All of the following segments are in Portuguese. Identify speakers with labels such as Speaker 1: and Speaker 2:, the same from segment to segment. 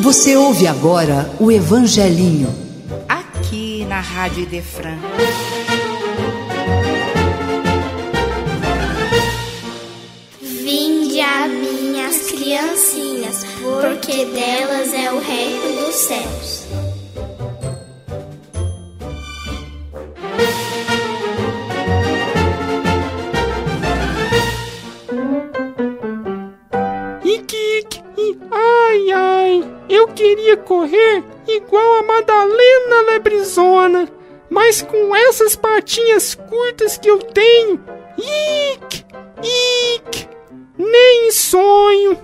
Speaker 1: Você ouve agora o Evangelinho.
Speaker 2: Aqui na Rádio Idefran.
Speaker 3: Vinde a minhas criancinhas, porque delas é o reino dos céus.
Speaker 4: Queria correr igual a Madalena Lebrizona, mas com essas patinhas curtas que eu tenho, ic, ic, nem sonho.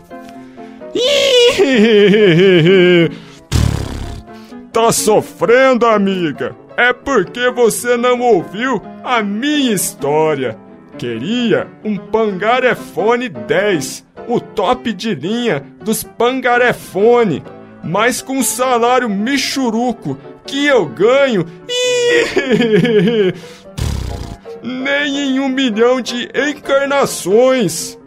Speaker 5: Tá sofrendo, amiga? É porque você não ouviu a minha história. Queria um Pangarefone 10 o top de linha dos Pangarefone, mas com salário michuruco que eu ganho nem em um milhão de encarnações.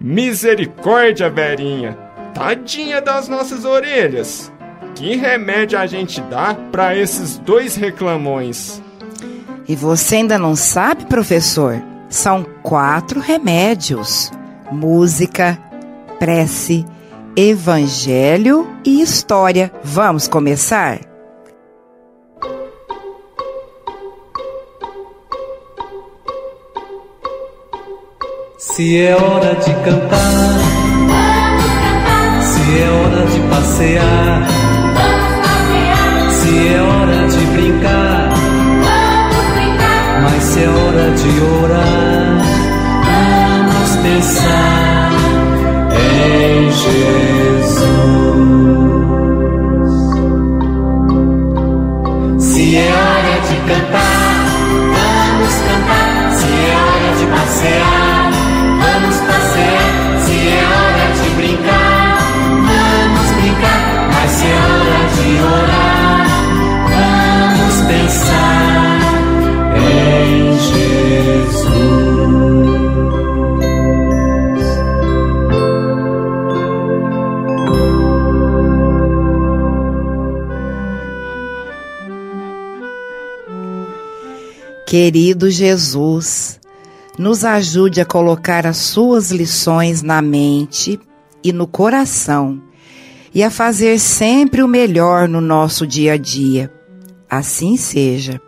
Speaker 5: Misericórdia, Verinha, tadinha das nossas orelhas. Que remédio a gente dá para esses dois reclamões?
Speaker 2: E você ainda não sabe, professor? São quatro remédios música, prece, evangelho e história. Vamos começar?
Speaker 6: Se é hora de cantar, se é hora de passear, se é hora de brincar, mas se é hora de orar
Speaker 2: Querido Jesus, nos ajude a colocar as suas lições na mente e no coração e a fazer sempre o melhor no nosso dia a dia. Assim seja.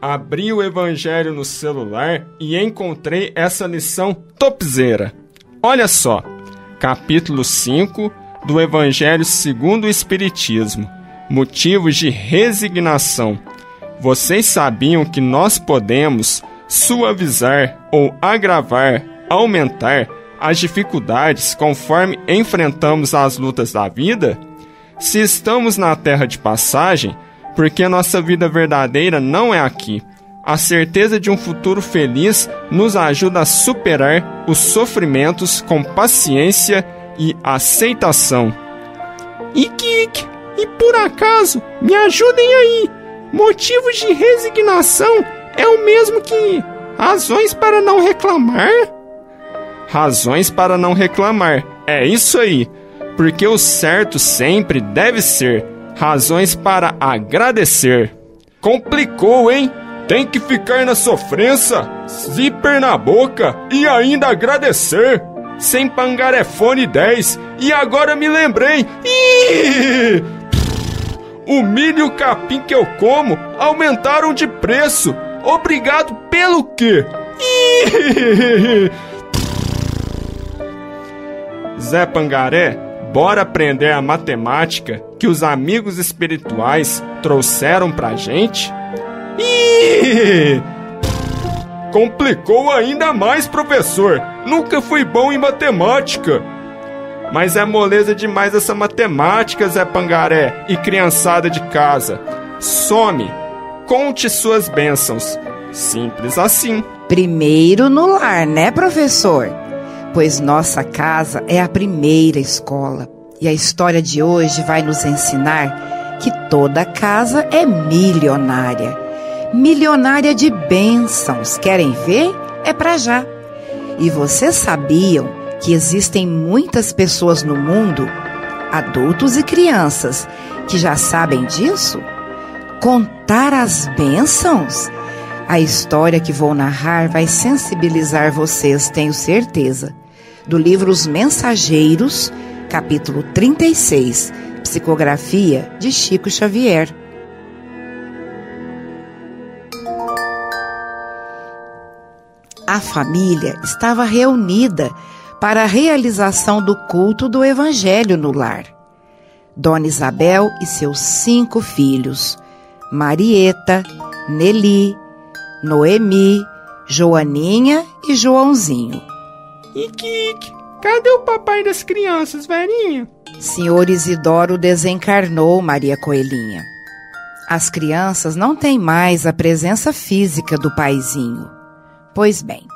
Speaker 5: Abri o Evangelho no celular e encontrei essa lição topzeira. Olha só, capítulo 5 do Evangelho segundo o Espiritismo. Motivos de resignação. Vocês sabiam que nós podemos suavizar ou agravar, aumentar as dificuldades conforme enfrentamos as lutas da vida? Se estamos na terra de passagem, porque nossa vida verdadeira não é aqui. A certeza de um futuro feliz nos ajuda a superar os sofrimentos com paciência e aceitação.
Speaker 4: Ike, e por acaso, me ajudem aí! Motivos de resignação é o mesmo que razões para não reclamar?
Speaker 5: Razões para não reclamar. É isso aí. Porque o certo sempre deve ser razões para agradecer. Complicou, hein? Tem que ficar na sofrência, zíper na boca e ainda agradecer. Sem pangarefone 10. E agora me lembrei. Ih! O milho e o capim que eu como aumentaram de preço. Obrigado pelo quê? Zé Pangaré, bora aprender a matemática que os amigos espirituais trouxeram pra gente? Complicou ainda mais, professor. Nunca fui bom em matemática. Mas é moleza demais essa matemática, Zé Pangaré e criançada de casa. Some, conte suas bênçãos. Simples assim.
Speaker 2: Primeiro no lar, né, professor? Pois nossa casa é a primeira escola. E a história de hoje vai nos ensinar que toda casa é milionária. Milionária de bênçãos. Querem ver? É para já. E vocês sabiam que existem muitas pessoas no mundo adultos e crianças que já sabem disso? Contar as bênçãos? A história que vou narrar vai sensibilizar vocês, tenho certeza. Do livro Os Mensageiros, capítulo 36, psicografia de Chico Xavier. A família estava reunida para a realização do culto do Evangelho no lar. Dona Isabel e seus cinco filhos, Marieta, Nelly, Noemi, Joaninha e Joãozinho.
Speaker 4: Ike, cadê o papai das crianças, velhinha?
Speaker 2: Senhor Isidoro desencarnou Maria Coelhinha. As crianças não têm mais a presença física do paizinho. Pois bem,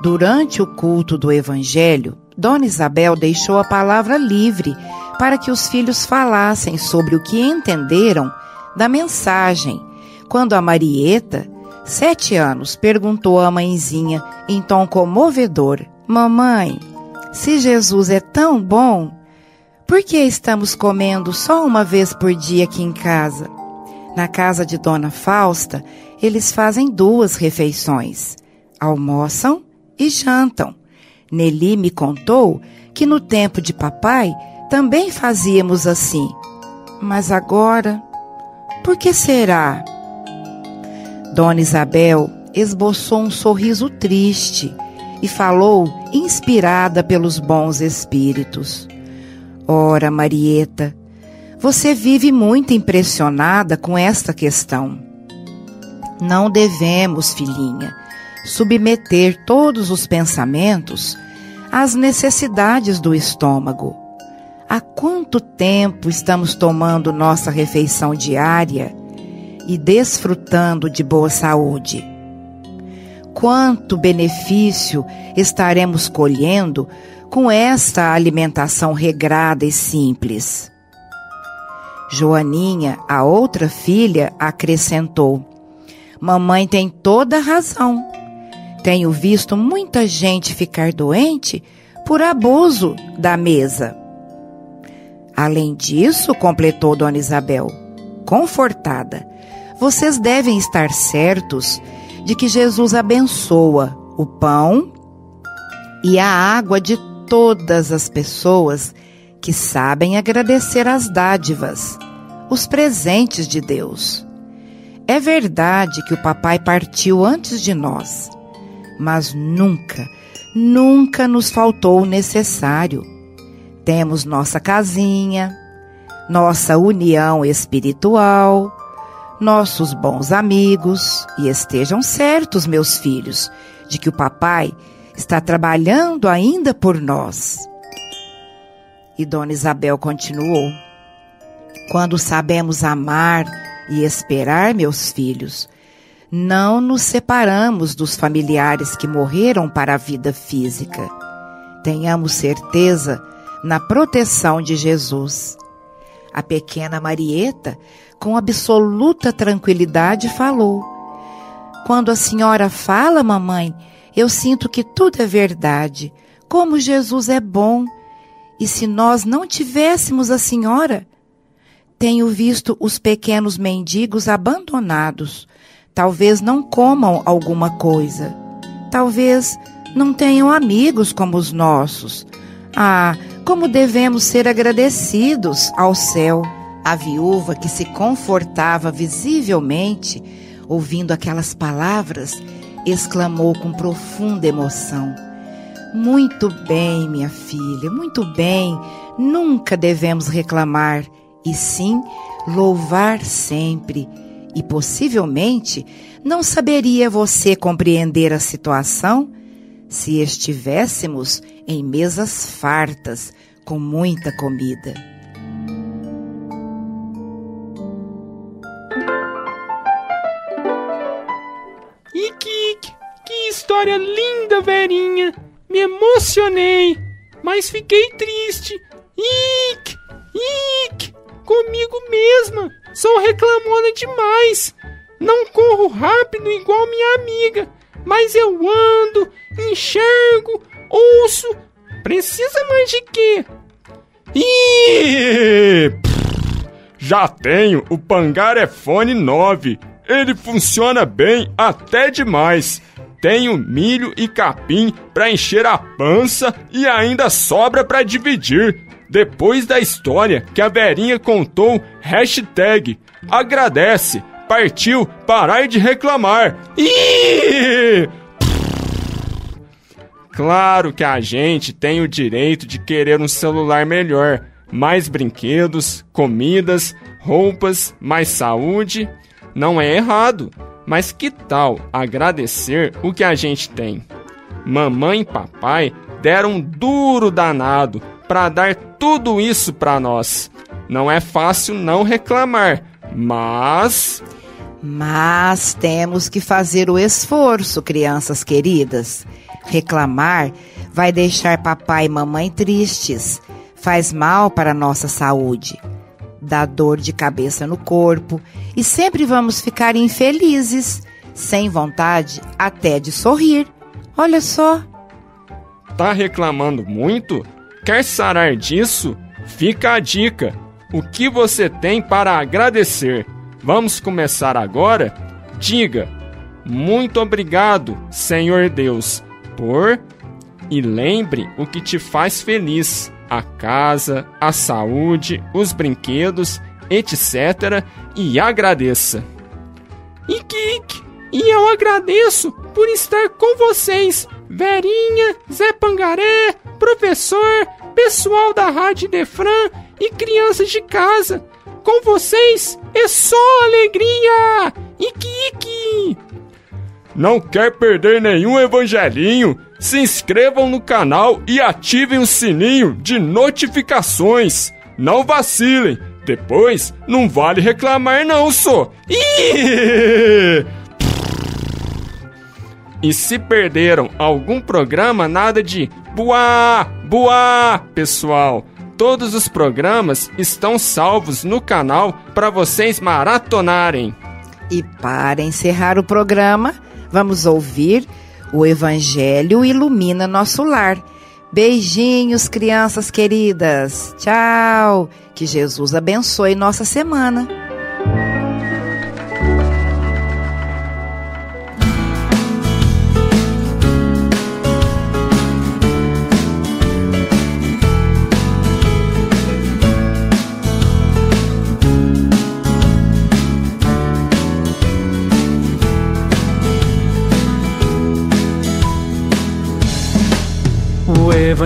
Speaker 2: durante o culto do Evangelho, Dona Isabel deixou a palavra livre para que os filhos falassem sobre o que entenderam da mensagem, quando a Marieta, sete anos, perguntou à mãezinha em tom comovedor: Mamãe, se Jesus é tão bom, por que estamos comendo só uma vez por dia aqui em casa? Na casa de Dona Fausta, eles fazem duas refeições: almoçam e jantam. Nelly me contou que no tempo de papai também fazíamos assim. Mas agora, por que será? Dona Isabel esboçou um sorriso triste e falou inspirada pelos bons espíritos. Ora, Marieta, você vive muito impressionada com esta questão. Não devemos, filhinha, submeter todos os pensamentos às necessidades do estômago. Há quanto tempo estamos tomando nossa refeição diária e desfrutando de boa saúde? Quanto benefício estaremos colhendo com esta alimentação regrada e simples. Joaninha, a outra filha, acrescentou: Mamãe tem toda razão. Tenho visto muita gente ficar doente por abuso da mesa. Além disso, completou Dona Isabel, confortada, vocês devem estar certos de que Jesus abençoa o pão e a água de todas as pessoas que sabem agradecer as dádivas, os presentes de Deus. É verdade que o papai partiu antes de nós, mas nunca, nunca nos faltou o necessário. Temos nossa casinha, nossa união espiritual, nossos bons amigos, e estejam certos, meus filhos, de que o papai está trabalhando ainda por nós. E Dona Isabel continuou: Quando sabemos amar e esperar, meus filhos, não nos separamos dos familiares que morreram para a vida física. Tenhamos certeza na proteção de Jesus. A pequena Marieta, com absoluta tranquilidade, falou: Quando a senhora fala, mamãe, eu sinto que tudo é verdade. Como Jesus é bom. E se nós não tivéssemos a senhora? Tenho visto os pequenos mendigos abandonados. Talvez não comam alguma coisa. Talvez não tenham amigos como os nossos. Ah, como devemos ser agradecidos ao céu. A viúva que se confortava visivelmente ouvindo aquelas palavras exclamou com profunda emoção. Muito bem, minha filha, muito bem. Nunca devemos reclamar, e sim louvar sempre. E possivelmente não saberia você compreender a situação se estivéssemos em mesas fartas com muita comida.
Speaker 4: história linda, Verinha. Me emocionei, mas fiquei triste. Ick, ick, comigo mesma. Sou reclamona demais. Não corro rápido igual minha amiga, mas eu ando, enxergo, ouço. Precisa mais de quê?
Speaker 5: Ih! Já tenho o Pangarefone 9. Ele funciona bem até demais. Tenho milho e capim para encher a pança e ainda sobra para dividir. Depois da história que a Verinha contou, hashtag agradece, partiu, parar de reclamar. Claro que a gente tem o direito de querer um celular melhor, mais brinquedos, comidas, roupas, mais saúde. Não é errado, mas que tal agradecer o que a gente tem? Mamãe e papai deram um duro danado para dar tudo isso para nós. Não é fácil não reclamar, mas.
Speaker 2: Mas temos que fazer o esforço, crianças queridas. Reclamar vai deixar papai e mamãe tristes, faz mal para a nossa saúde, dá dor de cabeça no corpo e sempre vamos ficar infelizes, sem vontade até de sorrir. Olha só.
Speaker 5: Tá reclamando muito? Quer sarar disso? Fica a dica. O que você tem para agradecer? Vamos começar agora? Diga: Muito obrigado, Senhor Deus, por. E lembre o que te faz feliz: a casa, a saúde, os brinquedos, etc. E agradeça.
Speaker 4: Ike, e eu agradeço por estar com vocês, Verinha, Zé Pangaré, professor, pessoal da Rádio Defran e crianças de casa. Com vocês é só alegria! Iki, iki!
Speaker 5: Não quer perder nenhum evangelinho? Se inscrevam no canal e ativem o sininho de notificações. Não vacilem, depois não vale reclamar não, só. E se perderam algum programa, nada de buá, buá, pessoal. Todos os programas estão salvos no canal para vocês maratonarem.
Speaker 2: E para encerrar o programa, vamos ouvir o Evangelho ilumina nosso lar. Beijinhos, crianças queridas. Tchau. Que Jesus abençoe nossa semana.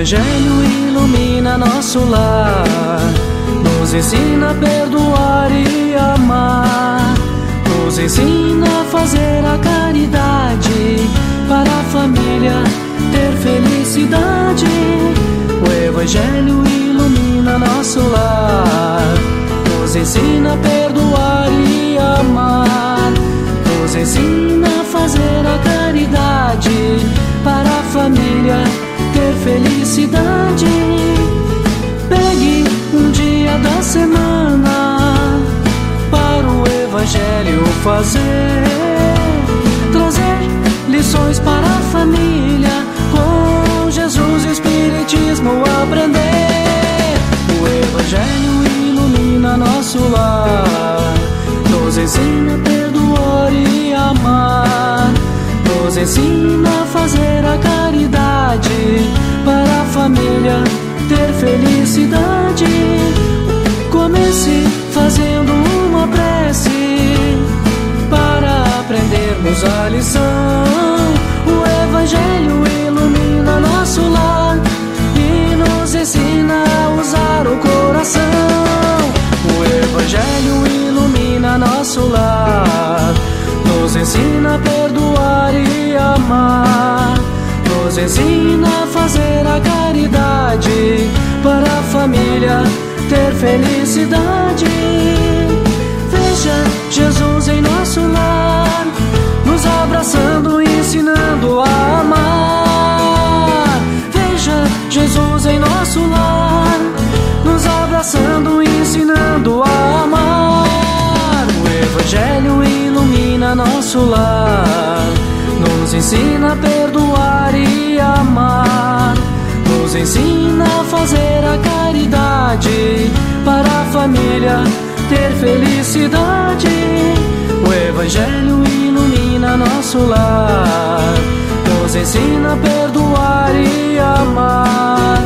Speaker 6: Evangelho ilumina nosso lar, nos ensina a perdoar e amar, nos ensina a fazer a caridade para a família ter felicidade. O Evangelho ilumina nosso lar, nos ensina a perdoar fazer, trazer lições para a família, com Jesus e Espiritismo aprender. O Evangelho ilumina nosso lar, nos ensina a perdoar e amar. Nos ensina a fazer a caridade. Para a família ter felicidade. Ensina a perdoar e amar, nos ensina a fazer a caridade para a família ter felicidade. Veja Jesus em nosso lar, nos abraçando ensinando a nosso lar, nos ensina a perdoar e amar, nos ensina a fazer a caridade. Felicidade. O Evangelho ilumina nosso lar, nos ensina a perdoar e amar,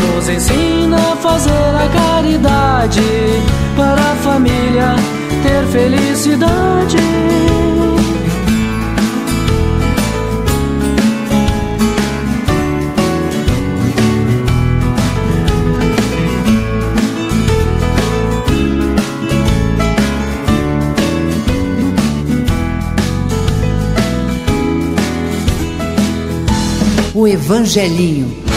Speaker 6: nos ensina a fazer a caridade. Para a família ter felicidade.
Speaker 1: O Evangelinho.